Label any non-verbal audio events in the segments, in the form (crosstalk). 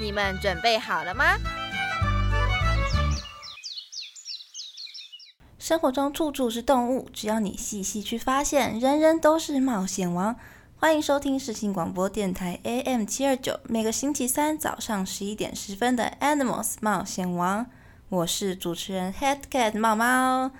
你们准备好了吗？生活中处处是动物，只要你细细去发现，人人都是冒险王。欢迎收听世新广播电台 AM 七二九，每个星期三早上十一点十分的 Animals 冒险王，我是主持人 Head Cat 猫猫。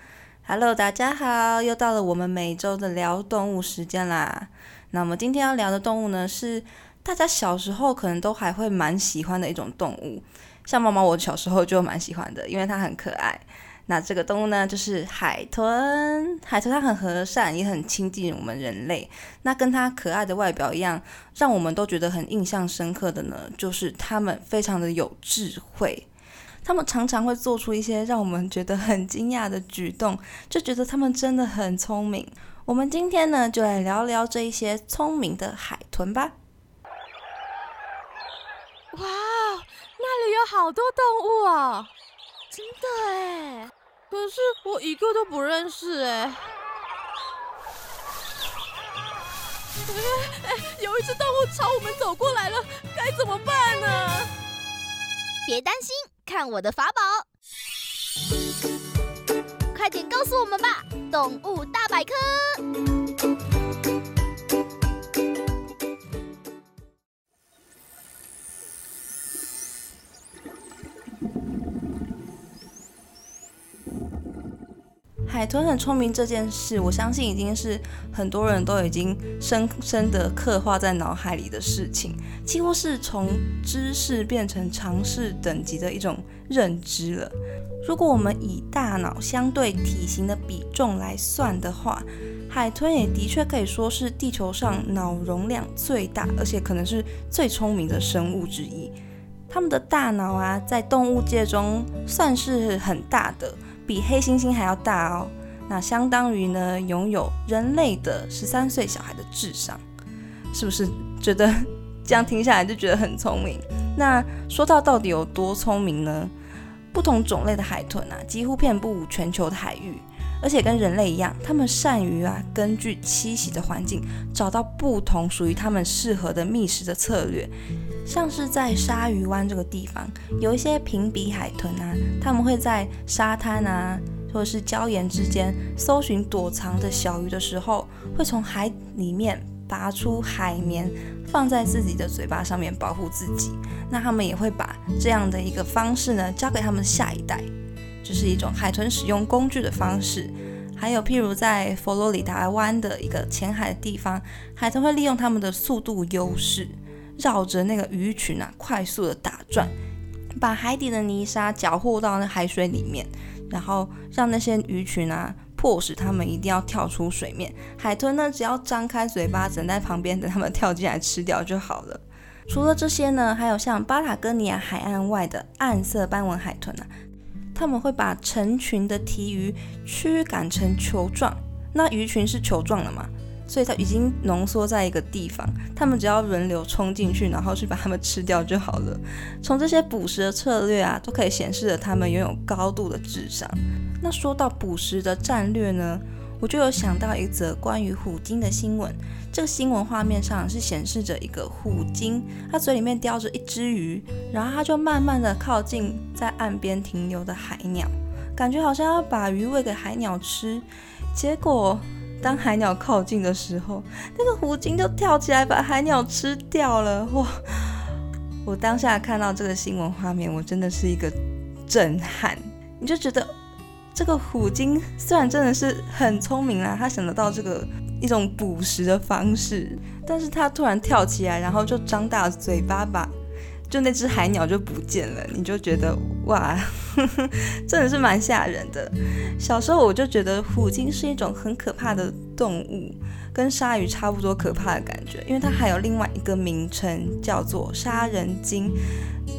Hello，大家好，又到了我们每周的聊动物时间啦。那我们今天要聊的动物呢，是大家小时候可能都还会蛮喜欢的一种动物。像猫猫，我小时候就蛮喜欢的，因为它很可爱。那这个动物呢，就是海豚。海豚它很和善，也很亲近我们人类。那跟它可爱的外表一样，让我们都觉得很印象深刻的呢，就是它们非常的有智慧。它们常常会做出一些让我们觉得很惊讶的举动，就觉得它们真的很聪明。我们今天呢，就来聊聊这一些聪明的海豚吧。哇，那里有好多动物哦，真的哎！可是我一个都不认识哎。哎，有一只动物朝我们走过来了，该怎么办呢？别担心。看我的法宝！快点告诉我们吧，《动物大百科》。海豚很聪明这件事，我相信已经是很多人都已经深深的刻画在脑海里的事情，几乎是从知识变成常识等级的一种认知了。如果我们以大脑相对体型的比重来算的话，海豚也的确可以说是地球上脑容量最大，而且可能是最聪明的生物之一。它们的大脑啊，在动物界中算是很大的。比黑猩猩还要大哦，那相当于呢拥有人类的十三岁小孩的智商，是不是觉得 (laughs) 这样听下来就觉得很聪明？那说到到底有多聪明呢？不同种类的海豚啊，几乎遍布全球的海域，而且跟人类一样，它们善于啊根据栖息的环境，找到不同属于它们适合的觅食的策略。像是在鲨鱼湾这个地方，有一些平鼻海豚啊，他们会在沙滩啊，或者是礁岩之间搜寻躲藏的小鱼的时候，会从海里面拔出海绵，放在自己的嘴巴上面保护自己。那他们也会把这样的一个方式呢，交给他们下一代，就是一种海豚使用工具的方式。还有譬如在佛罗里达湾的一个浅海的地方，海豚会利用它们的速度优势。绕着那个鱼群啊，快速的打转，把海底的泥沙搅和到那海水里面，然后让那些鱼群啊，迫使它们一定要跳出水面。海豚呢，只要张开嘴巴，等在旁边等它们跳进来吃掉就好了。除了这些呢，还有像巴塔哥尼亚海岸外的暗色斑纹海豚啊，他们会把成群的体鱼驱赶成球状，那鱼群是球状的嘛？所以它已经浓缩在一个地方，它们只要轮流冲进去，然后去把它们吃掉就好了。从这些捕食的策略啊，都可以显示着它们拥有高度的智商。那说到捕食的战略呢，我就有想到一则关于虎鲸的新闻。这个新闻画面上是显示着一个虎鲸，它嘴里面叼着一只鱼，然后它就慢慢的靠近在岸边停留的海鸟，感觉好像要把鱼喂给海鸟吃，结果。当海鸟靠近的时候，那个虎鲸就跳起来把海鸟吃掉了。哇！我当下看到这个新闻画面，我真的是一个震撼。你就觉得这个虎鲸虽然真的是很聪明啦，它想得到这个一种捕食的方式，但是它突然跳起来，然后就张大嘴巴把。就那只海鸟就不见了，你就觉得哇，(laughs) 真的是蛮吓人的。小时候我就觉得虎鲸是一种很可怕的动物，跟鲨鱼差不多可怕的感觉，因为它还有另外一个名称叫做杀人鲸。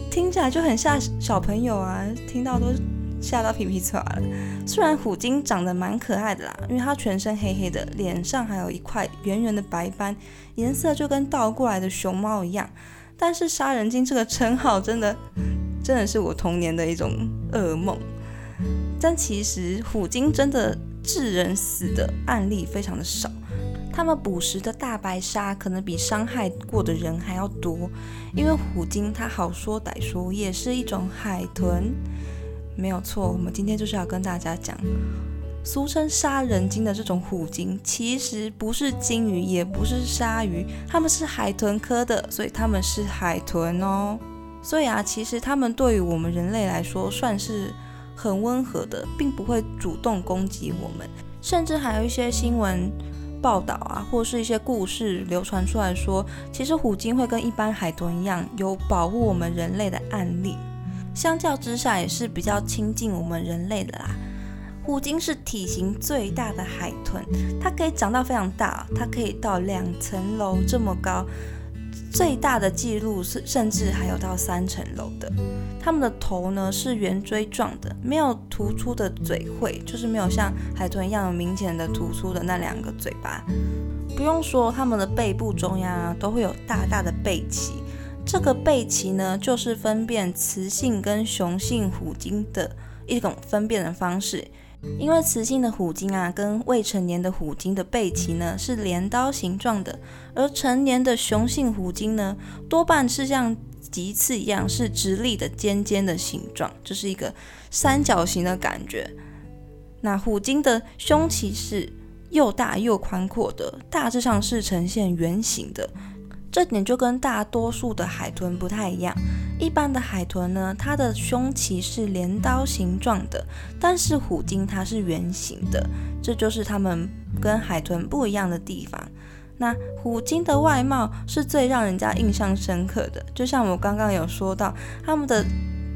听起来就很吓小朋友啊，听到都吓到皮皮抓了。虽然虎鲸长得蛮可爱的啦，因为它全身黑黑的，脸上还有一块圆圆的白斑，颜色就跟倒过来的熊猫一样。但是杀人鲸这个称号真的真的是我童年的一种噩梦。但其实虎鲸真的致人死的案例非常的少。他们捕食的大白鲨可能比伤害过的人还要多，因为虎鲸它好说歹说也是一种海豚，没有错。我们今天就是要跟大家讲，俗称杀人鲸的这种虎鲸，其实不是鲸鱼，也不是鲨鱼，它们是海豚科的，所以它们是海豚哦。所以啊，其实它们对于我们人类来说算是很温和的，并不会主动攻击我们，甚至还有一些新闻。报道啊，或是一些故事流传出来说，其实虎鲸会跟一般海豚一样，有保护我们人类的案例。相较之下，也是比较亲近我们人类的啦。虎鲸是体型最大的海豚，它可以长到非常大，它可以到两层楼这么高。最大的记录是，甚至还有到三层楼的。它们的头呢是圆锥状的，没有突出的嘴喙，就是没有像海豚一样有明显的突出的那两个嘴巴。不用说，它们的背部中央啊都会有大大的背鳍。这个背鳍呢，就是分辨雌性跟雄性虎鲸的一种分辨的方式。因为雌性的虎鲸啊，跟未成年的虎鲸的背鳍呢是镰刀形状的，而成年的雄性虎鲸呢，多半是像棘刺一样，是直立的尖尖的形状，就是一个三角形的感觉。那虎鲸的胸鳍是又大又宽阔的，大致上是呈现圆形的。这点就跟大多数的海豚不太一样。一般的海豚呢，它的胸鳍是镰刀形状的，但是虎鲸它是圆形的，这就是它们跟海豚不一样的地方。那虎鲸的外貌是最让人家印象深刻的，就像我刚刚有说到，它们的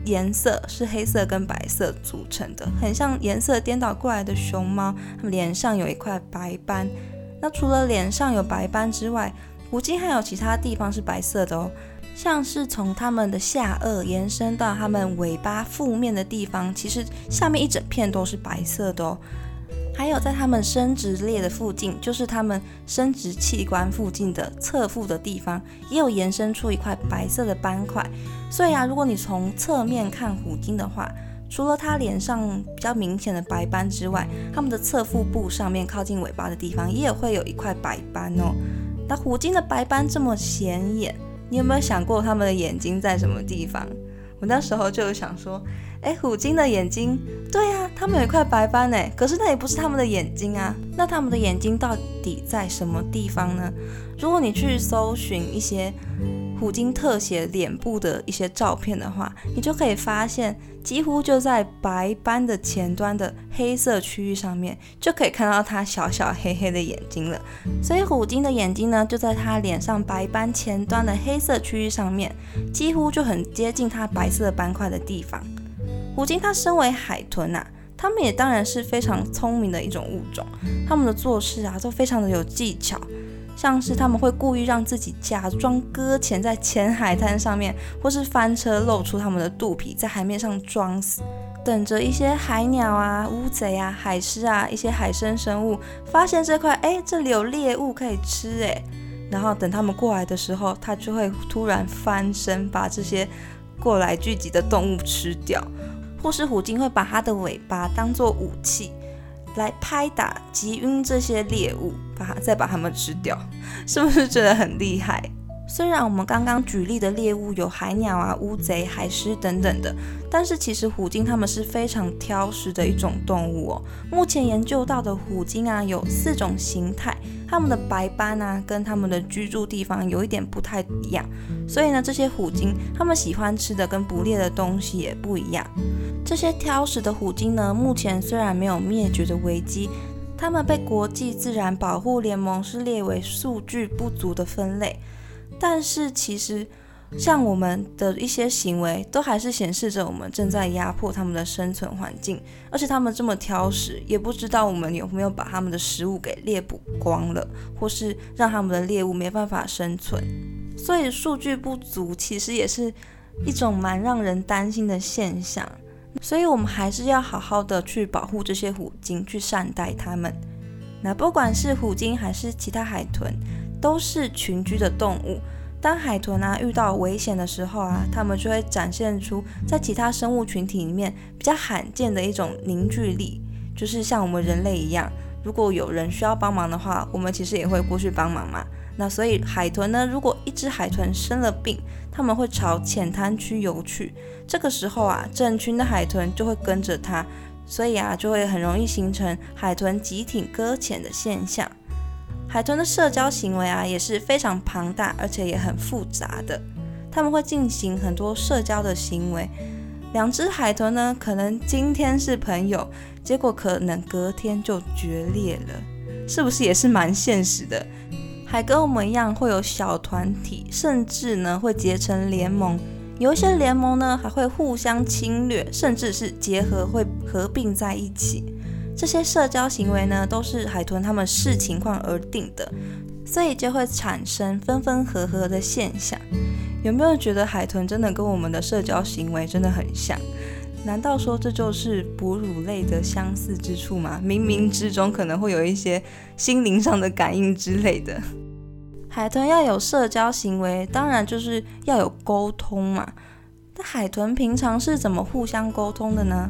颜色是黑色跟白色组成的，很像颜色颠倒过来的熊猫。它们脸上有一块白斑，那除了脸上有白斑之外，虎鲸还有其他地方是白色的哦，像是从它们的下颚延伸到它们尾巴腹面的地方，其实下面一整片都是白色的哦。还有在它们生殖裂的附近，就是它们生殖器官附近的侧腹的地方，也有延伸出一块白色的斑块。所以啊，如果你从侧面看虎鲸的话，除了它脸上比较明显的白斑之外，它们的侧腹部上面靠近尾巴的地方，也会有一块白斑哦。那虎鲸的白斑这么显眼，你有没有想过它们的眼睛在什么地方？我那时候就有想说，哎，虎鲸的眼睛，对呀，它们有一块白斑诶，可是那也不是它们的眼睛啊。那它们的眼睛到底在什么地方呢？如果你去搜寻一些。虎鲸特写脸部的一些照片的话，你就可以发现，几乎就在白斑的前端的黑色区域上面，就可以看到它小小黑黑的眼睛了。所以虎鲸的眼睛呢，就在它脸上白斑前端的黑色区域上面，几乎就很接近它白色斑块的地方。虎鲸它身为海豚呐，它们也当然是非常聪明的一种物种，它们的做事啊都非常的有技巧。像是他们会故意让自己假装搁浅在浅海滩上面，或是翻车露出他们的肚皮，在海面上装死，等着一些海鸟啊、乌贼啊、海狮啊一些海生生物发现这块，哎，这里有猎物可以吃，哎，然后等他们过来的时候，它就会突然翻身，把这些过来聚集的动物吃掉，或是虎鲸会把它的尾巴当做武器。来拍打、击晕这些猎物，把再把它们吃掉，是不是觉得很厉害？虽然我们刚刚举例的猎物有海鸟啊、乌贼、海狮等等的，但是其实虎鲸它们是非常挑食的一种动物哦。目前研究到的虎鲸啊，有四种形态，它们的白斑啊，跟它们的居住地方有一点不太一样，所以呢，这些虎鲸它们喜欢吃的跟捕猎的东西也不一样。这些挑食的虎鲸呢，目前虽然没有灭绝的危机，它们被国际自然保护联盟是列为数据不足的分类，但是其实像我们的一些行为，都还是显示着我们正在压迫它们的生存环境，而且它们这么挑食，也不知道我们有没有把它们的食物给猎捕光了，或是让它们的猎物没办法生存，所以数据不足其实也是。一种蛮让人担心的现象。所以，我们还是要好好的去保护这些虎鲸，去善待它们。那不管是虎鲸还是其他海豚，都是群居的动物。当海豚啊遇到危险的时候啊，它们就会展现出在其他生物群体里面比较罕见的一种凝聚力，就是像我们人类一样，如果有人需要帮忙的话，我们其实也会过去帮忙嘛。那所以海豚呢，如果一只海豚生了病，他们会朝浅滩区游去。这个时候啊，整群的海豚就会跟着它，所以啊，就会很容易形成海豚集体搁浅的现象。海豚的社交行为啊，也是非常庞大，而且也很复杂的。他们会进行很多社交的行为。两只海豚呢，可能今天是朋友，结果可能隔天就决裂了，是不是也是蛮现实的？还跟我们一样会有小团体，甚至呢会结成联盟。有一些联盟呢还会互相侵略，甚至是结合会合并在一起。这些社交行为呢都是海豚它们视情况而定的，所以就会产生分分合合的现象。有没有觉得海豚真的跟我们的社交行为真的很像？难道说这就是哺乳类的相似之处吗？冥冥之中可能会有一些心灵上的感应之类的。海豚要有社交行为，当然就是要有沟通嘛。那海豚平常是怎么互相沟通的呢？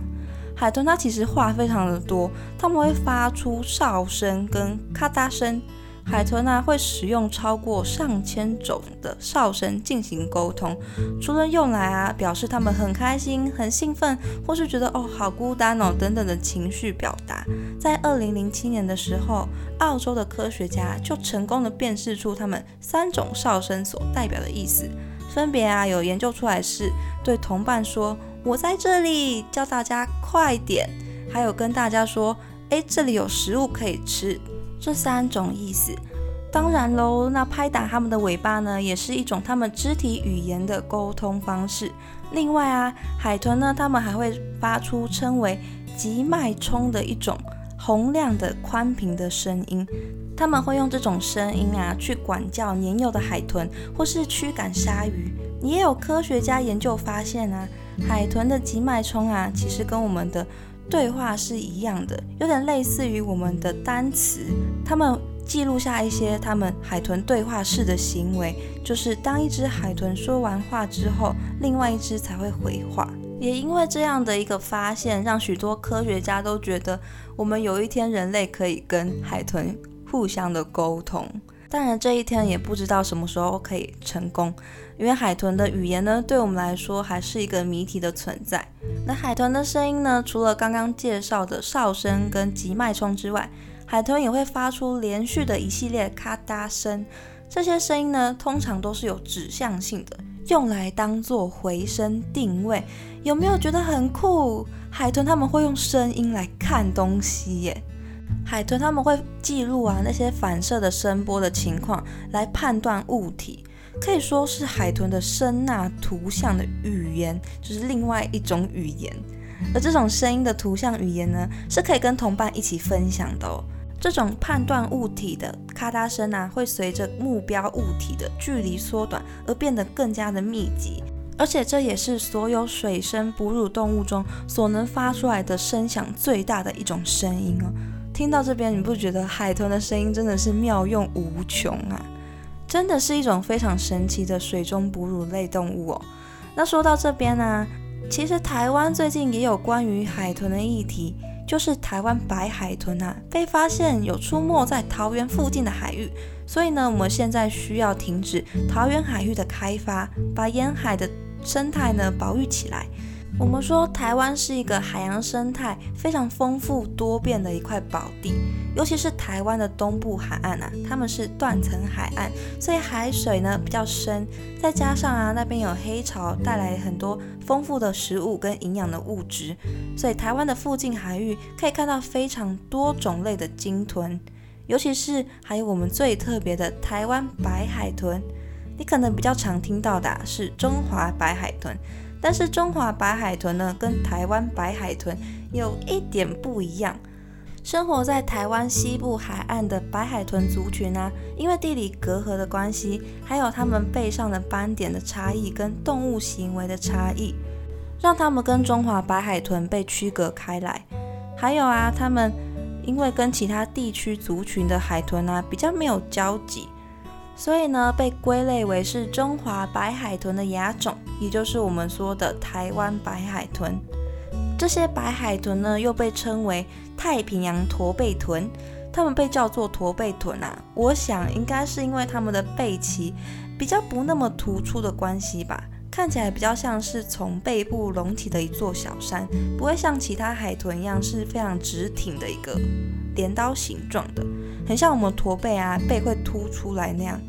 海豚它其实话非常的多，它们会发出哨声跟咔嗒声。海豚呢会使用超过上千种的哨声进行沟通，除了用来啊表示它们很开心、很兴奋，或是觉得哦好孤单哦等等的情绪表达。在二零零七年的时候，澳洲的科学家就成功的辨识出它们三种哨声所代表的意思，分别啊有研究出来是对同伴说“我在这里”，叫大家快点，还有跟大家说“哎这里有食物可以吃”。这三种意思，当然喽，那拍打它们的尾巴呢，也是一种它们肢体语言的沟通方式。另外啊，海豚呢，它们还会发出称为极脉冲的一种洪亮的宽频的声音，他们会用这种声音啊去管教年幼的海豚，或是驱赶鲨鱼。也有科学家研究发现啊，海豚的极脉冲啊，其实跟我们的对话是一样的，有点类似于我们的单词。他们记录下一些他们海豚对话式的行为，就是当一只海豚说完话之后，另外一只才会回话。也因为这样的一个发现，让许多科学家都觉得，我们有一天人类可以跟海豚互相的沟通。当然，这一天也不知道什么时候可以成功。因为海豚的语言呢，对我们来说还是一个谜题的存在。那海豚的声音呢，除了刚刚介绍的哨声跟急脉冲之外，海豚也会发出连续的一系列咔嗒声。这些声音呢，通常都是有指向性的，用来当做回声定位。有没有觉得很酷？海豚他们会用声音来看东西耶。海豚他们会记录啊那些反射的声波的情况，来判断物体。可以说是海豚的声呐图像的语言，就是另外一种语言。而这种声音的图像语言呢，是可以跟同伴一起分享的哦。这种判断物体的咔嗒声啊，会随着目标物体的距离缩短而变得更加的密集，而且这也是所有水生哺乳动物中所能发出来的声响最大的一种声音哦。听到这边，你不觉得海豚的声音真的是妙用无穷啊？真的是一种非常神奇的水中哺乳类动物哦。那说到这边呢，其实台湾最近也有关于海豚的议题，就是台湾白海豚啊被发现有出没在桃园附近的海域，所以呢，我们现在需要停止桃园海域的开发，把沿海的生态呢保育起来。我们说台湾是一个海洋生态非常丰富多变的一块宝地，尤其是台湾的东部海岸啊，它们是断层海岸，所以海水呢比较深，再加上啊那边有黑潮带来很多丰富的食物跟营养的物质，所以台湾的附近海域可以看到非常多种类的鲸豚，尤其是还有我们最特别的台湾白海豚，你可能比较常听到的是中华白海豚。但是中华白海豚呢，跟台湾白海豚有一点不一样。生活在台湾西部海岸的白海豚族群啊，因为地理隔阂的关系，还有它们背上的斑点的差异跟动物行为的差异，让它们跟中华白海豚被区隔开来。还有啊，它们因为跟其他地区族群的海豚啊比较没有交集，所以呢被归类为是中华白海豚的亚种，也就是我们说的台湾白海豚。这些白海豚呢，又被称为太平洋驼背豚。它们被叫做驼背豚啊，我想应该是因为它们的背鳍比较不那么突出的关系吧，看起来比较像是从背部隆起的一座小山，不会像其他海豚一样是非常直挺的一个镰刀形状的，很像我们驼背啊，背会凸出来那样。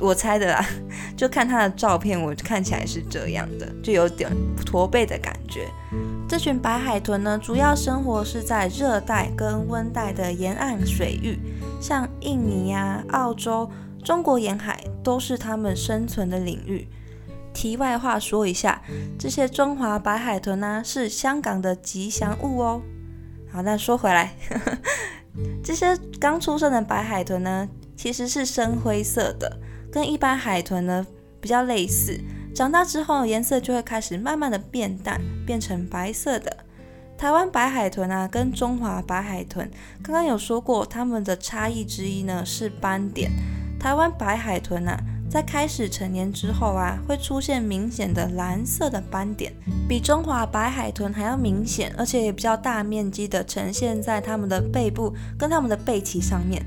我猜的啦，(laughs) 就看他的照片，我看起来是这样的，就有点驼背的感觉。这群白海豚呢，主要生活是在热带跟温带的沿岸水域，像印尼啊、澳洲、中国沿海都是它们生存的领域。题外话说一下，这些中华白海豚呢，是香港的吉祥物哦。好，那说回来，(laughs) 这些刚出生的白海豚呢，其实是深灰色的。跟一般海豚呢比较类似，长大之后颜色就会开始慢慢的变淡，变成白色的。台湾白海豚啊，跟中华白海豚，刚刚有说过，它们的差异之一呢是斑点。台湾白海豚啊，在开始成年之后啊，会出现明显的蓝色的斑点，比中华白海豚还要明显，而且也比较大面积的呈现在它们的背部跟它们的背鳍上面。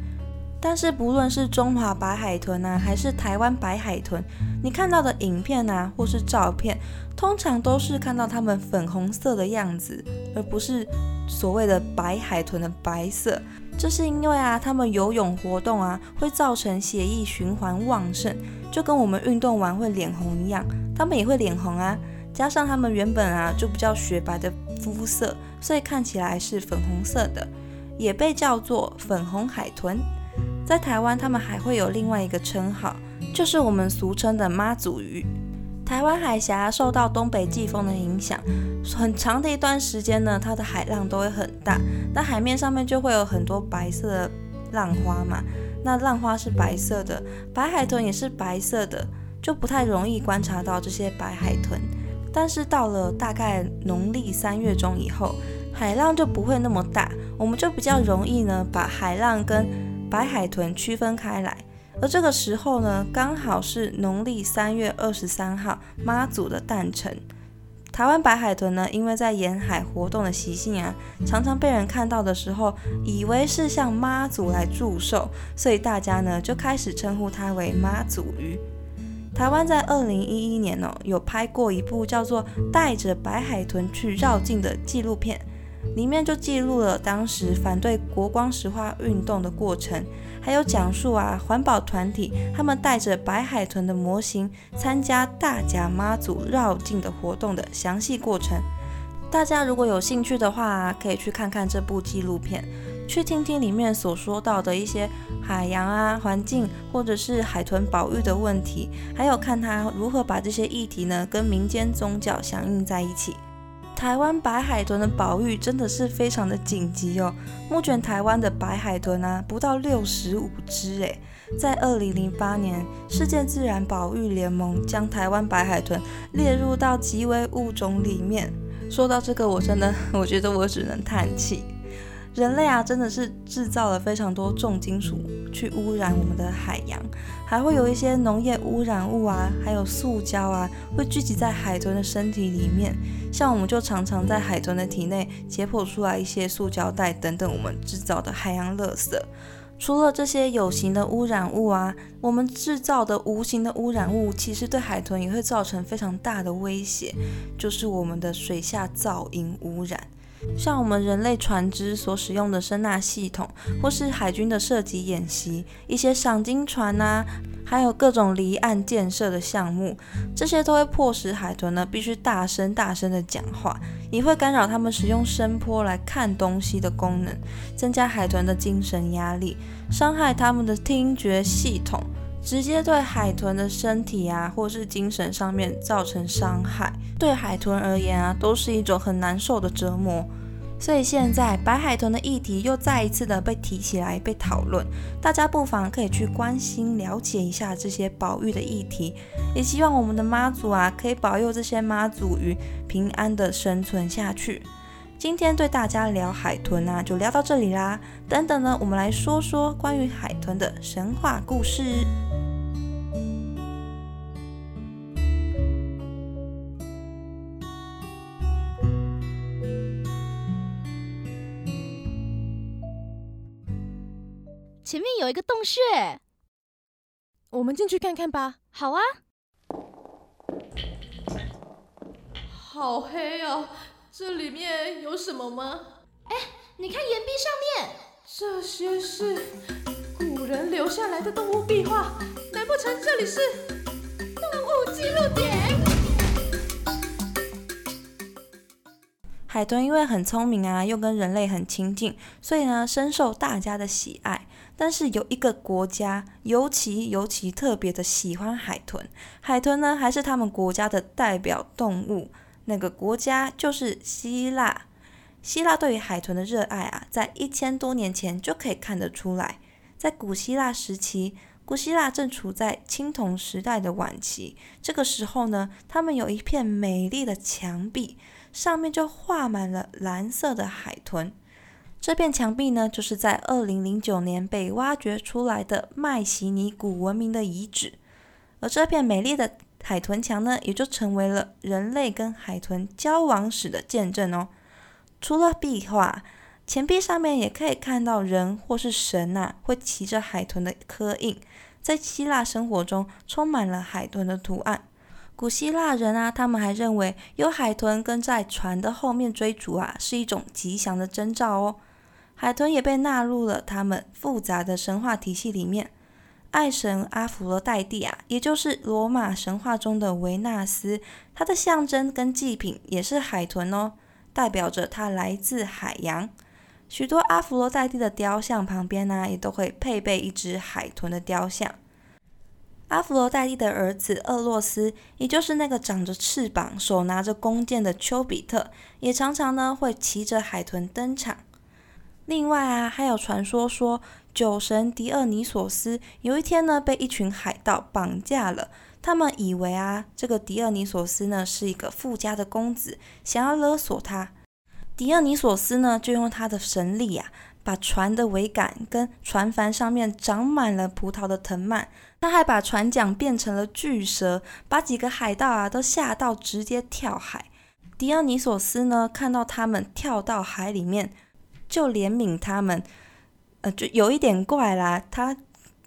但是不论是中华白海豚啊，还是台湾白海豚，你看到的影片啊，或是照片，通常都是看到它们粉红色的样子，而不是所谓的白海豚的白色。这是因为啊，它们游泳活动啊，会造成血液循环旺盛，就跟我们运动完会脸红一样，它们也会脸红啊。加上它们原本啊就比较雪白的肤色，所以看起来是粉红色的，也被叫做粉红海豚。在台湾，他们还会有另外一个称号，就是我们俗称的妈祖鱼。台湾海峡受到东北季风的影响，很长的一段时间呢，它的海浪都会很大，那海面上面就会有很多白色的浪花嘛。那浪花是白色的，白海豚也是白色的，就不太容易观察到这些白海豚。但是到了大概农历三月中以后，海浪就不会那么大，我们就比较容易呢把海浪跟白海豚区分开来，而这个时候呢，刚好是农历三月二十三号妈祖的诞辰。台湾白海豚呢，因为在沿海活动的习性啊，常常被人看到的时候，以为是向妈祖来祝寿，所以大家呢就开始称呼它为妈祖鱼。台湾在二零一一年哦，有拍过一部叫做《带着白海豚去绕境》的纪录片。里面就记录了当时反对国光石化运动的过程，还有讲述啊环保团体他们带着白海豚的模型参加大甲妈祖绕境的活动的详细过程。大家如果有兴趣的话，可以去看看这部纪录片，去听听里面所说到的一些海洋啊环境或者是海豚保育的问题，还有看他如何把这些议题呢跟民间宗教响应在一起。台湾白海豚的保育真的是非常的紧急哦。目前台湾的白海豚呢，不到六十五只诶。在二零零八年，世界自然保育联盟将台湾白海豚列入到极危物种里面。说到这个，我真的我觉得我只能叹气。人类啊，真的是制造了非常多重金属去污染我们的海洋，还会有一些农业污染物啊，还有塑胶啊，会聚集在海豚的身体里面。像我们就常常在海豚的体内解剖出来一些塑胶袋等等我们制造的海洋垃圾。除了这些有形的污染物啊，我们制造的无形的污染物，其实对海豚也会造成非常大的威胁，就是我们的水下噪音污染。像我们人类船只所使用的声纳系统，或是海军的射击演习，一些赏金船呐，还有各种离岸建设的项目，这些都会迫使海豚呢必须大声大声的讲话，也会干扰它们使用声波来看东西的功能，增加海豚的精神压力，伤害它们的听觉系统，直接对海豚的身体啊或是精神上面造成伤害。对海豚而言啊，都是一种很难受的折磨。所以现在白海豚的议题又再一次的被提起来被讨论，大家不妨可以去关心了解一下这些保育的议题，也希望我们的妈祖啊可以保佑这些妈祖鱼平安的生存下去。今天对大家聊海豚啊，就聊到这里啦。等等呢，我们来说说关于海豚的神话故事。前面有一个洞穴，我们进去看看吧。好啊。好黑啊！这里面有什么吗？哎，你看岩壁上面，这些是古人留下来的动物壁画，难不成这里是动物记录点？海豚因为很聪明啊，又跟人类很亲近，所以呢深受大家的喜爱。但是有一个国家尤其尤其特别的喜欢海豚，海豚呢还是他们国家的代表动物。那个国家就是希腊。希腊对于海豚的热爱啊，在一千多年前就可以看得出来。在古希腊时期，古希腊正处在青铜时代的晚期。这个时候呢，他们有一片美丽的墙壁，上面就画满了蓝色的海豚。这片墙壁呢，就是在二零零九年被挖掘出来的迈锡尼古文明的遗址，而这片美丽的海豚墙呢，也就成为了人类跟海豚交往史的见证哦。除了壁画，钱币上面也可以看到人或是神呐，会骑着海豚的刻印，在希腊生活中充满了海豚的图案。古希腊人啊，他们还认为有海豚跟在船的后面追逐啊，是一种吉祥的征兆哦。海豚也被纳入了他们复杂的神话体系里面。爱神阿佛罗代蒂啊，也就是罗马神话中的维纳斯，它的象征跟祭品也是海豚哦，代表着它来自海洋。许多阿佛罗代蒂的雕像旁边呢，也都会配备一只海豚的雕像。阿佛罗代蒂的儿子厄洛斯，也就是那个长着翅膀、手拿着弓箭的丘比特，也常常呢会骑着海豚登场。另外啊，还有传说说，酒神狄厄尼索斯有一天呢，被一群海盗绑架了。他们以为啊，这个狄厄尼索斯呢是一个富家的公子，想要勒索他。狄厄尼索斯呢，就用他的神力啊，把船的桅杆跟船帆上面长满了葡萄的藤蔓。他还把船桨变成了巨蛇，把几个海盗啊都吓到，直接跳海。狄厄尼索斯呢，看到他们跳到海里面。就怜悯他们，呃，就有一点怪啦。他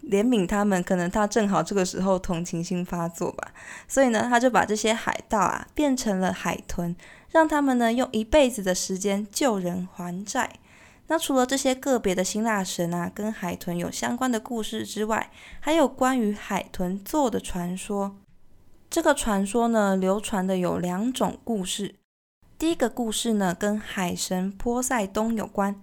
怜悯他们，可能他正好这个时候同情心发作吧。所以呢，他就把这些海盗啊变成了海豚，让他们呢用一辈子的时间救人还债。那除了这些个别的希腊神啊跟海豚有相关的故事之外，还有关于海豚座的传说。这个传说呢，流传的有两种故事。第一个故事呢，跟海神波塞冬有关。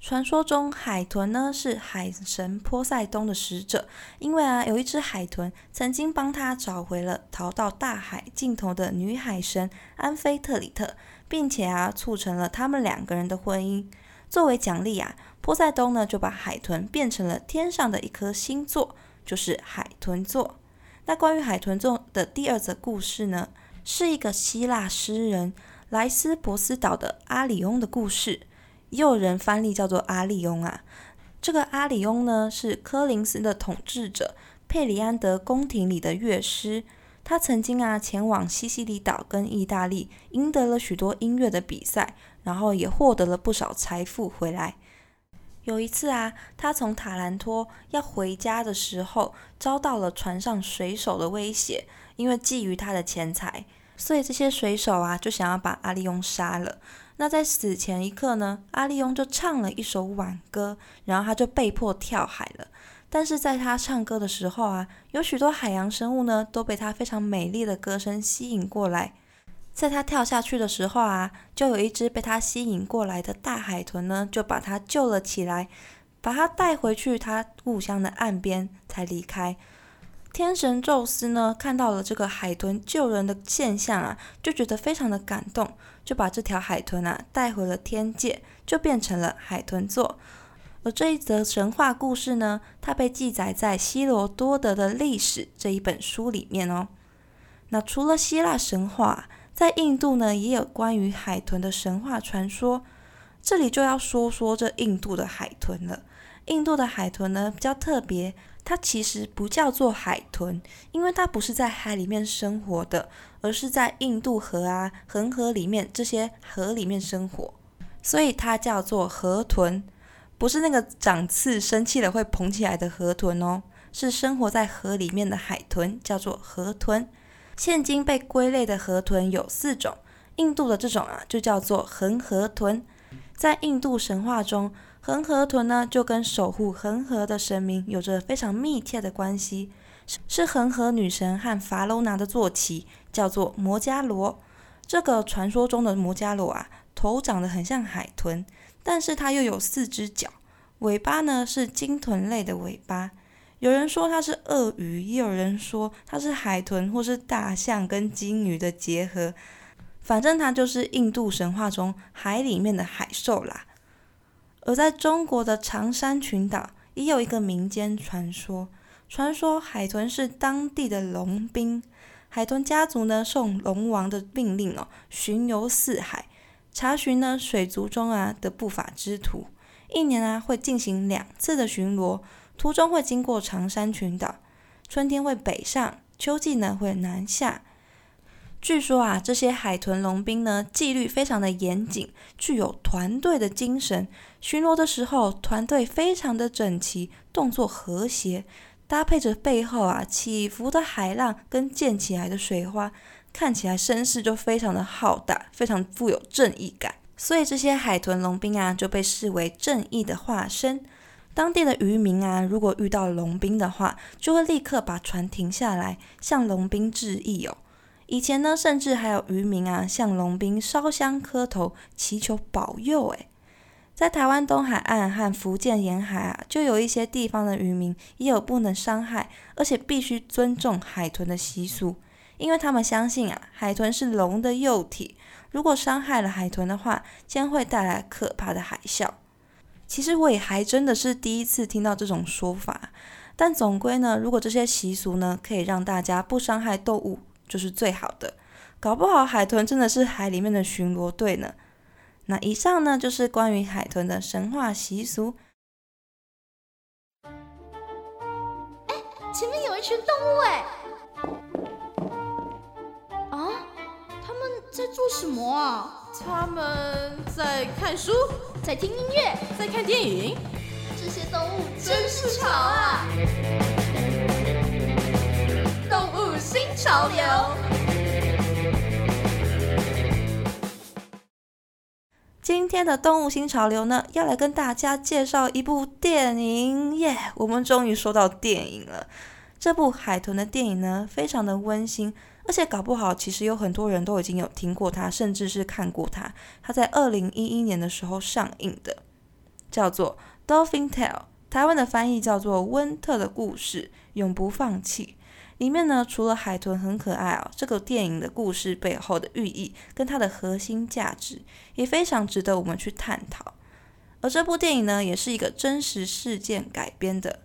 传说中，海豚呢是海神波塞冬的使者，因为啊，有一只海豚曾经帮他找回了逃到大海尽头的女海神安菲特里特，并且啊，促成了他们两个人的婚姻。作为奖励啊，波塞冬呢就把海豚变成了天上的一颗星座，就是海豚座。那关于海豚座的第二则故事呢，是一个希腊诗人。莱斯博斯岛的阿里翁的故事，也有人翻译叫做阿里翁啊。这个阿里翁呢，是科林斯的统治者佩里安德宫廷里的乐师。他曾经啊前往西西里岛跟意大利，赢得了许多音乐的比赛，然后也获得了不少财富回来。有一次啊，他从塔兰托要回家的时候，遭到了船上水手的威胁，因为觊觎他的钱财。所以这些水手啊，就想要把阿利翁杀了。那在死前一刻呢，阿利翁就唱了一首挽歌，然后他就被迫跳海了。但是在他唱歌的时候啊，有许多海洋生物呢，都被他非常美丽的歌声吸引过来。在他跳下去的时候啊，就有一只被他吸引过来的大海豚呢，就把他救了起来，把他带回去他故乡的岸边才离开。天神宙斯呢，看到了这个海豚救人的现象啊，就觉得非常的感动，就把这条海豚啊带回了天界，就变成了海豚座。而这一则神话故事呢，它被记载在希罗多德的历史这一本书里面哦。那除了希腊神话，在印度呢，也有关于海豚的神话传说。这里就要说说这印度的海豚了。印度的海豚呢，比较特别。它其实不叫做海豚，因为它不是在海里面生活的，而是在印度河啊、恒河里面这些河里面生活，所以它叫做河豚，不是那个长刺、生气了会膨起来的河豚哦，是生活在河里面的海豚，叫做河豚。现今被归类的河豚有四种，印度的这种啊就叫做恒河豚，在印度神话中。恒河豚呢，就跟守护恒河的神明有着非常密切的关系，是恒河女神和法罗拿的坐骑，叫做摩迦罗。这个传说中的摩迦罗啊，头长得很像海豚，但是它又有四只脚，尾巴呢是鲸豚类的尾巴。有人说它是鳄鱼，也有人说它是海豚或是大象跟鲸鱼的结合。反正它就是印度神话中海里面的海兽啦。而在中国的长山群岛，也有一个民间传说，传说海豚是当地的龙兵。海豚家族呢，受龙王的命令哦，巡游四海，查询呢水族中啊的不法之徒。一年啊会进行两次的巡逻，途中会经过长山群岛，春天会北上，秋季呢会南下。据说啊，这些海豚龙兵呢，纪律非常的严谨，具有团队的精神。巡逻的时候，团队非常的整齐，动作和谐，搭配着背后啊起伏的海浪跟溅起来的水花，看起来声势就非常的浩大，非常富有正义感。所以这些海豚龙兵啊，就被视为正义的化身。当地的渔民啊，如果遇到龙兵的话，就会立刻把船停下来，向龙兵致意哦。以前呢，甚至还有渔民啊，向龙兵烧香磕头，祈求保佑。诶，在台湾东海岸和福建沿海啊，就有一些地方的渔民也有不能伤害，而且必须尊重海豚的习俗，因为他们相信啊，海豚是龙的幼体，如果伤害了海豚的话，将会带来可怕的海啸。其实我也还真的是第一次听到这种说法，但总归呢，如果这些习俗呢，可以让大家不伤害动物。就是最好的，搞不好海豚真的是海里面的巡逻队呢。那以上呢就是关于海豚的神话习俗。哎，前面有一群动物哎！啊，他们在做什么啊？他们在看书，在听音乐，在看电影。这些动物真是吵啊！动物新潮流。今天的动物新潮流呢，要来跟大家介绍一部电影耶！我们终于说到电影了。这部海豚的电影呢，非常的温馨，而且搞不好其实有很多人都已经有听过它，甚至是看过它。它在二零一一年的时候上映的，叫做《Dolphin Tale》，台湾的翻译叫做《温特的故事》，永不放弃。里面呢，除了海豚很可爱哦，这个电影的故事背后的寓意跟它的核心价值也非常值得我们去探讨。而这部电影呢，也是一个真实事件改编的。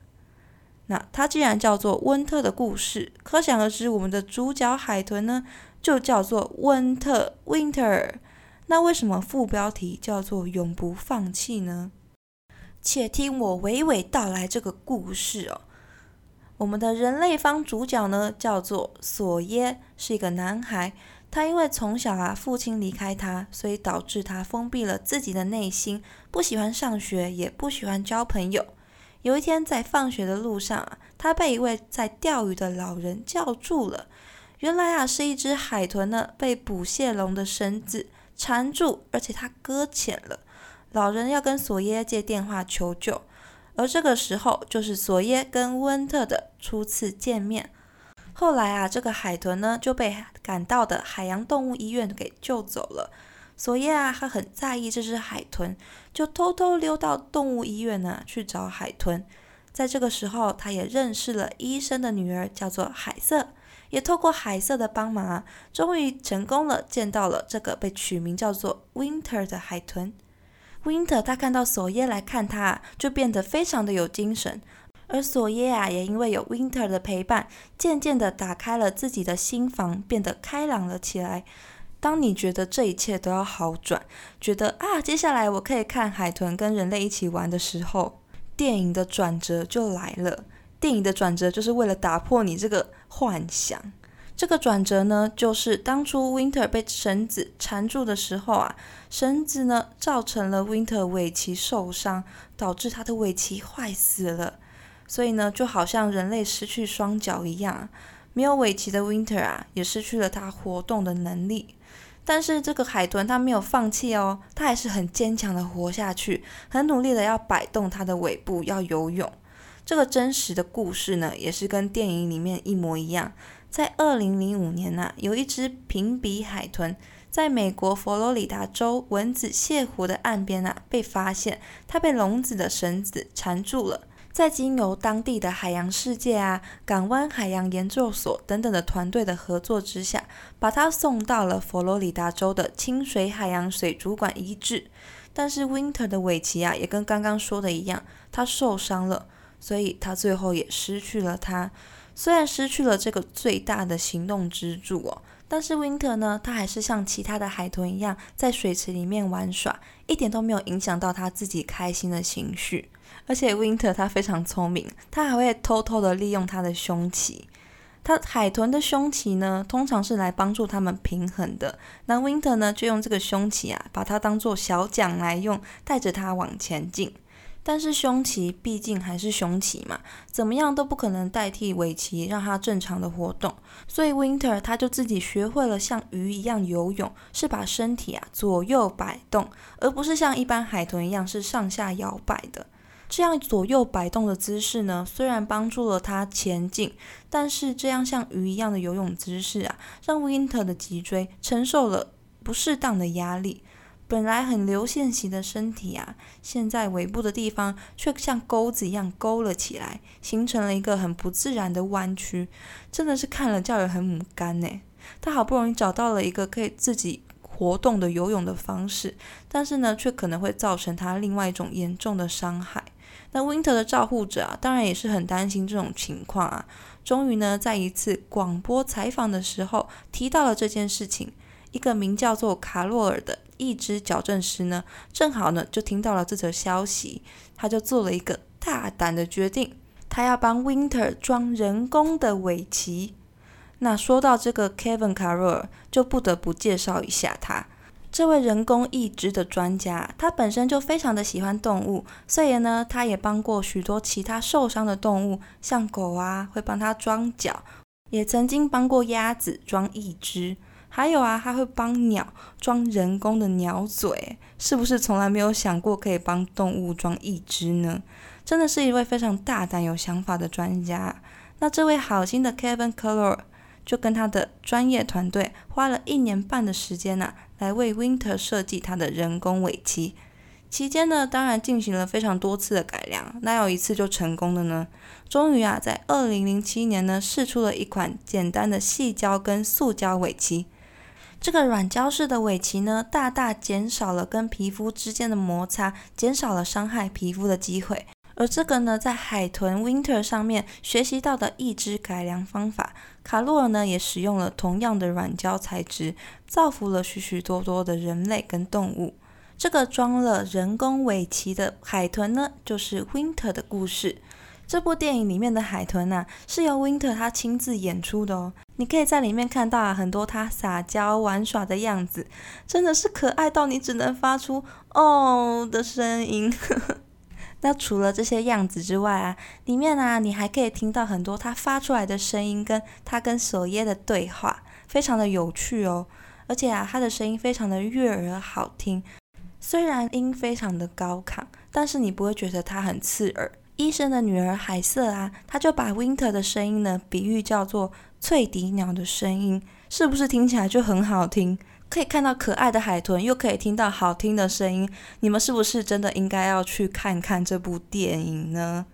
那它既然叫做温特的故事，可想而知，我们的主角海豚呢，就叫做温特 （Winter）。那为什么副标题叫做永不放弃呢？且听我娓娓道来这个故事哦。我们的人类方主角呢，叫做索耶，是一个男孩。他因为从小啊，父亲离开他，所以导致他封闭了自己的内心，不喜欢上学，也不喜欢交朋友。有一天在放学的路上啊，他被一位在钓鱼的老人叫住了。原来啊，是一只海豚呢，被捕蟹笼的绳子缠住，而且它搁浅了。老人要跟索耶借电话求救。而这个时候，就是索耶跟温特的初次见面。后来啊，这个海豚呢就被赶到的海洋动物医院给救走了。索耶啊，他很在意这只海豚，就偷偷溜到动物医院呢去找海豚。在这个时候，他也认识了医生的女儿，叫做海瑟。也透过海瑟的帮忙啊，终于成功了，见到了这个被取名叫做 Winter 的海豚。Winter 他看到索耶来看他，就变得非常的有精神。而索耶啊，也因为有 Winter 的陪伴，渐渐的打开了自己的心房，变得开朗了起来。当你觉得这一切都要好转，觉得啊，接下来我可以看海豚跟人类一起玩的时候，电影的转折就来了。电影的转折就是为了打破你这个幻想。这个转折呢，就是当初 Winter 被绳子缠住的时候啊，绳子呢造成了 Winter 尾鳍受伤，导致他的尾鳍坏死了。所以呢，就好像人类失去双脚一样，没有尾鳍的 Winter 啊，也失去了他活动的能力。但是这个海豚它没有放弃哦，它还是很坚强的活下去，很努力的要摆动它的尾部，要游泳。这个真实的故事呢，也是跟电影里面一模一样。在二零零五年呐，有一只平鼻海豚在美国佛罗里达州蚊子泻湖的岸边啊被发现，它被笼子的绳子缠住了。在经由当地的海洋世界啊、港湾海洋研究所等等的团队的合作之下，把它送到了佛罗里达州的清水海洋水族馆医治。但是 Winter 的尾鳍啊，也跟刚刚说的一样，它受伤了，所以它最后也失去了它。虽然失去了这个最大的行动支柱哦，但是 Winter 呢，它还是像其他的海豚一样，在水池里面玩耍，一点都没有影响到它自己开心的情绪。而且 Winter 它非常聪明，它还会偷偷的利用它的胸鳍。它海豚的胸鳍呢，通常是来帮助它们平衡的。那 Winter 呢，就用这个胸鳍啊，把它当做小桨来用，带着它往前进。但是胸鳍毕竟还是胸鳍嘛，怎么样都不可能代替尾鳍让它正常的活动。所以 Winter 他就自己学会了像鱼一样游泳，是把身体啊左右摆动，而不是像一般海豚一样是上下摇摆的。这样左右摆动的姿势呢，虽然帮助了它前进，但是这样像鱼一样的游泳姿势啊，让 Winter 的脊椎承受了不适当的压力。本来很流线型的身体啊，现在尾部的地方却像钩子一样勾了起来，形成了一个很不自然的弯曲，真的是看了叫人很母干呢。他好不容易找到了一个可以自己。活动的游泳的方式，但是呢，却可能会造成他另外一种严重的伤害。那 Winter 的照护者啊，当然也是很担心这种情况啊。终于呢，在一次广播采访的时候，提到了这件事情。一个名叫做卡洛尔的一只矫正师呢，正好呢就听到了这则消息，他就做了一个大胆的决定，他要帮 Winter 装人工的尾鳍。那说到这个 Kevin Carroll，就不得不介绍一下他。这位人工义肢的专家，他本身就非常的喜欢动物，所以呢，他也帮过许多其他受伤的动物，像狗啊，会帮他装脚，也曾经帮过鸭子装义肢，还有啊，他会帮鸟装人工的鸟嘴。是不是从来没有想过可以帮动物装义肢呢？真的是一位非常大胆、有想法的专家。那这位好心的 Kevin Carroll。就跟他的专业团队花了一年半的时间呢，来为 Winter 设计他的人工尾鳍。期间呢，当然进行了非常多次的改良，哪有一次就成功的呢？终于啊，在二零零七年呢，试出了一款简单的细胶跟塑胶尾鳍。这个软胶式的尾鳍呢，大大减少了跟皮肤之间的摩擦，减少了伤害皮肤的机会。而这个呢，在海豚 Winter 上面学习到的义肢改良方法，卡洛尔呢也使用了同样的软胶材质，造福了许许多多的人类跟动物。这个装了人工尾鳍的海豚呢，就是 Winter 的故事。这部电影里面的海豚呐，是由 Winter 他亲自演出的哦。你可以在里面看到啊很多他撒娇玩耍的样子，真的是可爱到你只能发出哦的声音。(laughs) 那除了这些样子之外啊，里面啊，你还可以听到很多他发出来的声音，跟他跟索耶的对话，非常的有趣哦。而且啊，他的声音非常的悦耳好听，虽然音非常的高亢，但是你不会觉得他很刺耳。医生的女儿海瑟啊，他就把 Winter 的声音呢，比喻叫做翠笛鸟的声音，是不是听起来就很好听？可以看到可爱的海豚，又可以听到好听的声音，你们是不是真的应该要去看看这部电影呢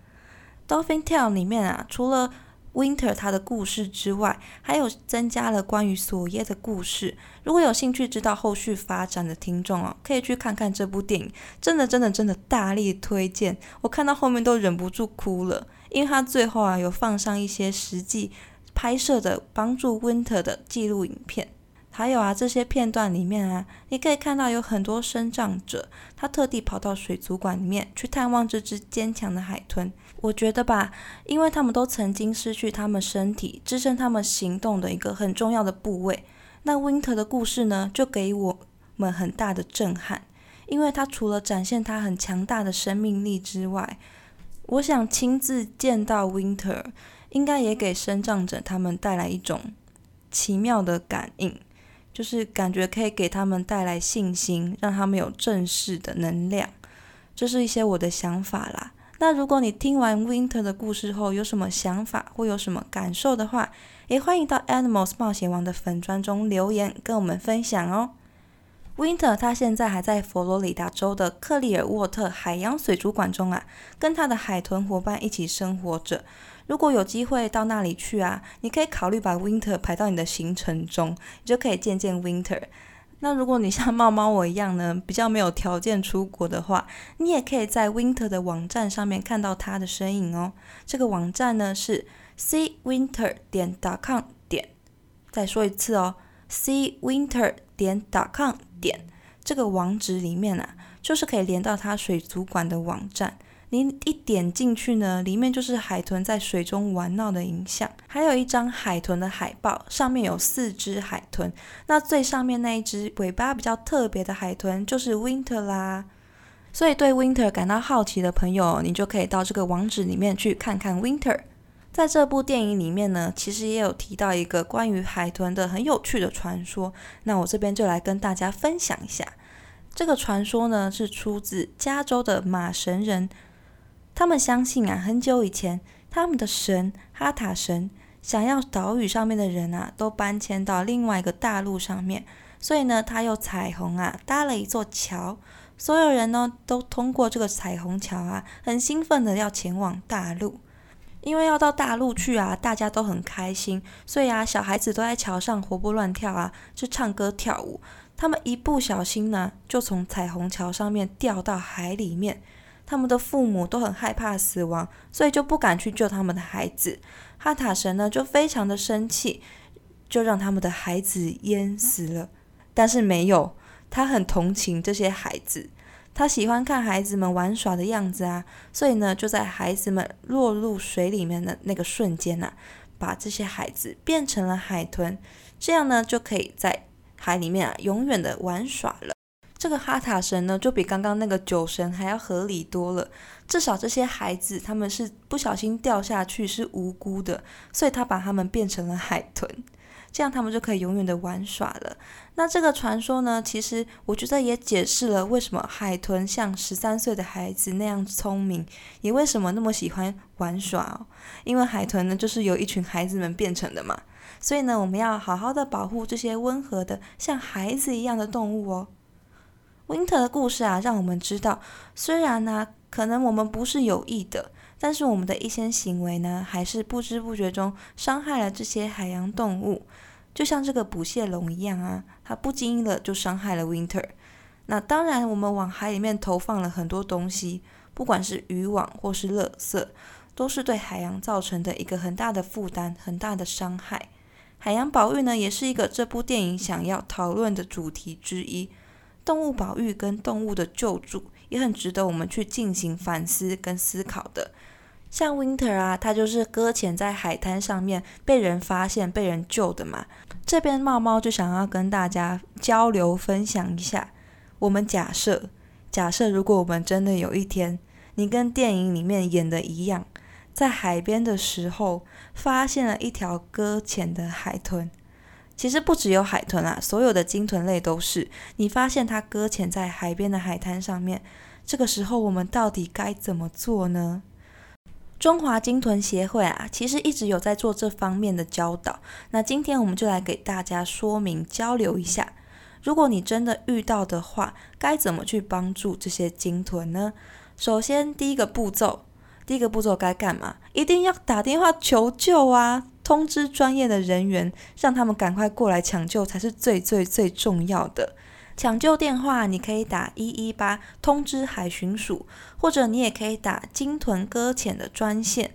？Dolphin Tale 里面啊，除了 Winter 他的故事之外，还有增加了关于索耶的故事。如果有兴趣知道后续发展的听众哦，可以去看看这部电影，真的真的真的大力推荐。我看到后面都忍不住哭了，因为他最后啊有放上一些实际拍摄的帮助 Winter 的记录影片。还有啊，这些片段里面啊，你可以看到有很多生长者，他特地跑到水族馆里面去探望这只坚强的海豚。我觉得吧，因为他们都曾经失去他们身体支撑他们行动的一个很重要的部位。那 Winter 的故事呢，就给我们很大的震撼，因为他除了展现他很强大的生命力之外，我想亲自见到 Winter，应该也给生长者他们带来一种奇妙的感应。就是感觉可以给他们带来信心，让他们有正式的能量，这是一些我的想法啦。那如果你听完 Winter 的故事后有什么想法或有什么感受的话，也欢迎到 Animals 冒险王的粉砖中留言跟我们分享哦。Winter 他现在还在佛罗里达州的克利尔沃特海洋水族馆中啊，跟他的海豚伙伴一起生活着。如果有机会到那里去啊，你可以考虑把 Winter 排到你的行程中，你就可以见见 Winter。那如果你像猫猫我一样呢，(laughs) 比较没有条件出国的话，你也可以在 Winter 的网站上面看到他的身影哦。这个网站呢是 c winter 点 .com 点，再说一次哦，c winter 点 .com 点，这个网址里面啊，就是可以连到它水族馆的网站。你一点进去呢，里面就是海豚在水中玩闹的影像，还有一张海豚的海报，上面有四只海豚。那最上面那一只尾巴比较特别的海豚就是 Winter 啦。所以对 Winter 感到好奇的朋友，你就可以到这个网址里面去看看 Winter。在这部电影里面呢，其实也有提到一个关于海豚的很有趣的传说。那我这边就来跟大家分享一下。这个传说呢，是出自加州的马神人。他们相信啊，很久以前，他们的神哈塔神想要岛屿上面的人啊都搬迁到另外一个大陆上面，所以呢，他用彩虹啊搭了一座桥，所有人呢都通过这个彩虹桥啊，很兴奋的要前往大陆，因为要到大陆去啊，大家都很开心，所以啊，小孩子都在桥上活蹦乱跳啊，就唱歌跳舞。他们一不小心呢，就从彩虹桥上面掉到海里面。他们的父母都很害怕死亡，所以就不敢去救他们的孩子。哈塔神呢就非常的生气，就让他们的孩子淹死了。但是没有，他很同情这些孩子，他喜欢看孩子们玩耍的样子啊，所以呢就在孩子们落入水里面的那个瞬间呐，把这些孩子变成了海豚，这样呢就可以在海里面啊永远的玩耍了。这个哈塔神呢，就比刚刚那个酒神还要合理多了。至少这些孩子他们是不小心掉下去，是无辜的，所以他把他们变成了海豚，这样他们就可以永远的玩耍了。那这个传说呢，其实我觉得也解释了为什么海豚像十三岁的孩子那样聪明，也为什么那么喜欢玩耍哦。因为海豚呢，就是由一群孩子们变成的嘛。所以呢，我们要好好的保护这些温和的像孩子一样的动物哦。Winter 的故事啊，让我们知道，虽然呢，可能我们不是有意的，但是我们的一些行为呢，还是不知不觉中伤害了这些海洋动物。就像这个捕蟹龙一样啊，它不经意的就伤害了 Winter。那当然，我们往海里面投放了很多东西，不管是渔网或是垃圾，都是对海洋造成的一个很大的负担、很大的伤害。海洋保育呢，也是一个这部电影想要讨论的主题之一。动物保育跟动物的救助也很值得我们去进行反思跟思考的。像 Winter 啊，他就是搁浅在海滩上面被人发现、被人救的嘛。这边猫猫就想要跟大家交流分享一下。我们假设，假设如果我们真的有一天，你跟电影里面演的一样，在海边的时候发现了一条搁浅的海豚。其实不只有海豚啊，所有的鲸豚类都是。你发现它搁浅在海边的海滩上面，这个时候我们到底该怎么做呢？中华鲸豚协会啊，其实一直有在做这方面的教导。那今天我们就来给大家说明交流一下，如果你真的遇到的话，该怎么去帮助这些鲸豚呢？首先，第一个步骤，第一个步骤该干嘛？一定要打电话求救啊！通知专业的人员，让他们赶快过来抢救，才是最最最重要的。抢救电话你可以打一一八通知海巡署，或者你也可以打鲸豚搁浅的专线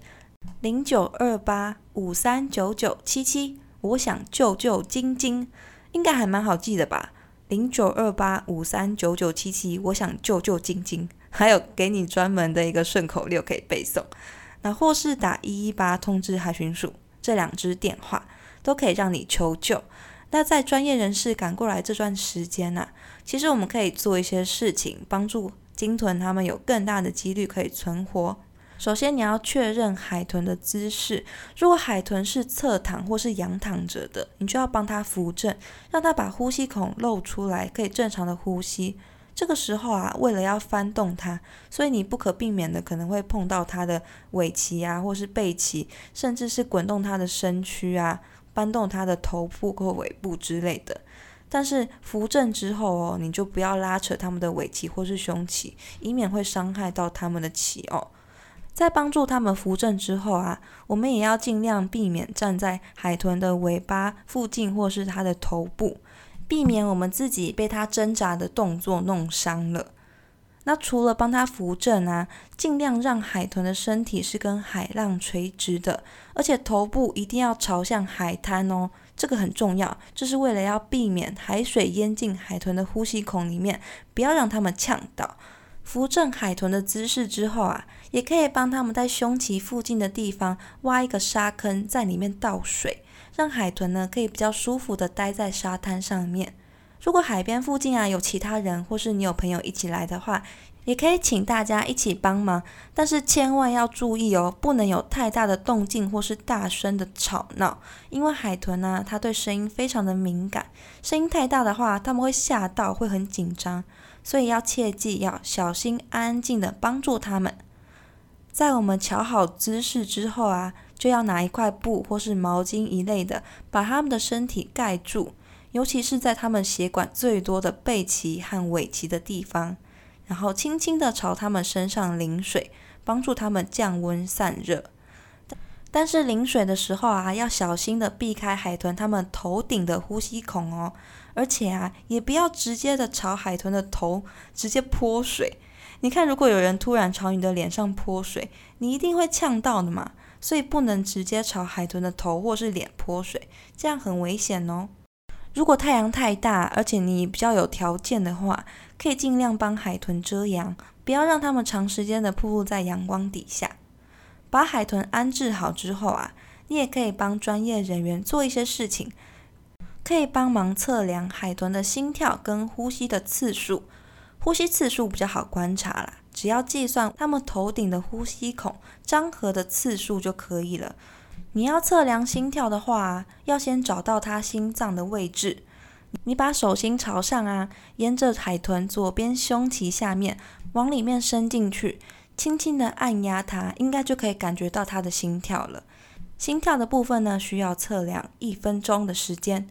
零九二八五三九九七七。我想救救晶晶，应该还蛮好记的吧？零九二八五三九九七七。我想救救晶晶。还有给你专门的一个顺口溜可以背诵，那或是打一一八通知海巡署，这两支电话都可以让你求救。那在专业人士赶过来这段时间呢，其实我们可以做一些事情，帮助鲸豚它们有更大的几率可以存活。首先你要确认海豚的姿势，如果海豚是侧躺或是仰躺着的，你就要帮它扶正，让它把呼吸孔露出来，可以正常的呼吸。这个时候啊，为了要翻动它，所以你不可避免的可能会碰到它的尾鳍啊，或是背鳍，甚至是滚动它的身躯啊，搬动它的头部或尾部之类的。但是扶正之后哦，你就不要拉扯它们的尾鳍或是胸鳍，以免会伤害到它们的鳍哦。在帮助它们扶正之后啊，我们也要尽量避免站在海豚的尾巴附近或是它的头部。避免我们自己被它挣扎的动作弄伤了。那除了帮它扶正啊，尽量让海豚的身体是跟海浪垂直的，而且头部一定要朝向海滩哦，这个很重要，这是为了要避免海水淹进海豚的呼吸孔里面，不要让它们呛到。扶正海豚的姿势之后啊，也可以帮它们在胸鳍附近的地方挖一个沙坑，在里面倒水。让海豚呢可以比较舒服的待在沙滩上面。如果海边附近啊有其他人，或是你有朋友一起来的话，也可以请大家一起帮忙。但是千万要注意哦，不能有太大的动静或是大声的吵闹，因为海豚呢它对声音非常的敏感，声音太大的话，他们会吓到，会很紧张。所以要切记要小心安静的帮助他们。在我们调好姿势之后啊。就要拿一块布或是毛巾一类的，把他们的身体盖住，尤其是在他们血管最多的背鳍和尾鳍的地方，然后轻轻地朝他们身上淋水，帮助他们降温散热。但是淋水的时候啊，要小心的避开海豚他们头顶的呼吸孔哦，而且啊，也不要直接的朝海豚的头直接泼水。你看，如果有人突然朝你的脸上泼水，你一定会呛到的嘛。所以不能直接朝海豚的头或是脸泼水，这样很危险哦。如果太阳太大，而且你比较有条件的话，可以尽量帮海豚遮阳，不要让它们长时间的暴露在阳光底下。把海豚安置好之后啊，你也可以帮专业人员做一些事情，可以帮忙测量海豚的心跳跟呼吸的次数。呼吸次数比较好观察啦，只要计算它们头顶的呼吸孔张合的次数就可以了。你要测量心跳的话，要先找到它心脏的位置。你把手心朝上啊，沿着海豚左边胸鳍下面往里面伸进去，轻轻的按压它，应该就可以感觉到它的心跳了。心跳的部分呢，需要测量一分钟的时间。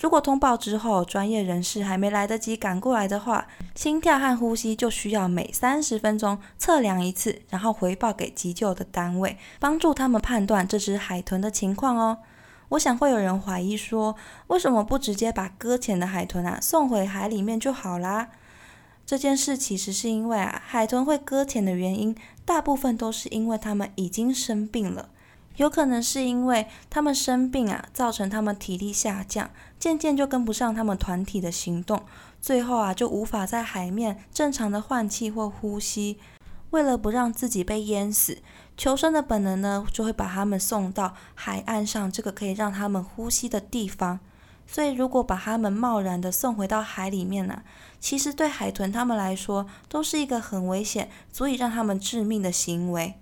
如果通报之后，专业人士还没来得及赶过来的话，心跳和呼吸就需要每三十分钟测量一次，然后回报给急救的单位，帮助他们判断这只海豚的情况哦。我想会有人怀疑说，为什么不直接把搁浅的海豚啊送回海里面就好啦？这件事其实是因为啊，海豚会搁浅的原因，大部分都是因为它们已经生病了。有可能是因为他们生病啊，造成他们体力下降，渐渐就跟不上他们团体的行动，最后啊就无法在海面正常的换气或呼吸。为了不让自己被淹死，求生的本能呢就会把他们送到海岸上这个可以让他们呼吸的地方。所以如果把他们贸然的送回到海里面呢，其实对海豚他们来说都是一个很危险、足以让他们致命的行为。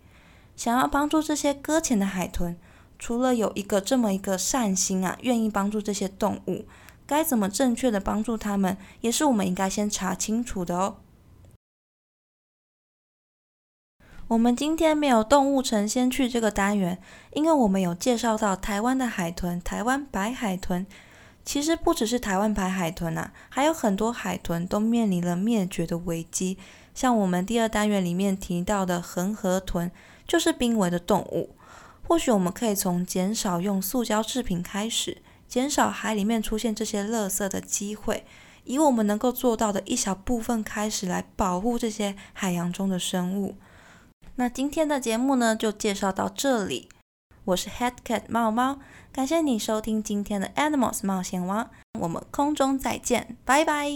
想要帮助这些搁浅的海豚，除了有一个这么一个善心啊，愿意帮助这些动物，该怎么正确的帮助他们，也是我们应该先查清楚的哦。我们今天没有动物城先去这个单元，因为我们有介绍到台湾的海豚，台湾白海豚。其实不只是台湾白海豚呐，还有很多海豚都面临了灭绝的危机。像我们第二单元里面提到的恒河豚，就是濒危的动物。或许我们可以从减少用塑胶制品开始，减少海里面出现这些垃圾的机会，以我们能够做到的一小部分开始来保护这些海洋中的生物。那今天的节目呢，就介绍到这里。我是 Head Cat 猫猫，感谢你收听今天的 Animals 冒险王，我们空中再见，拜拜。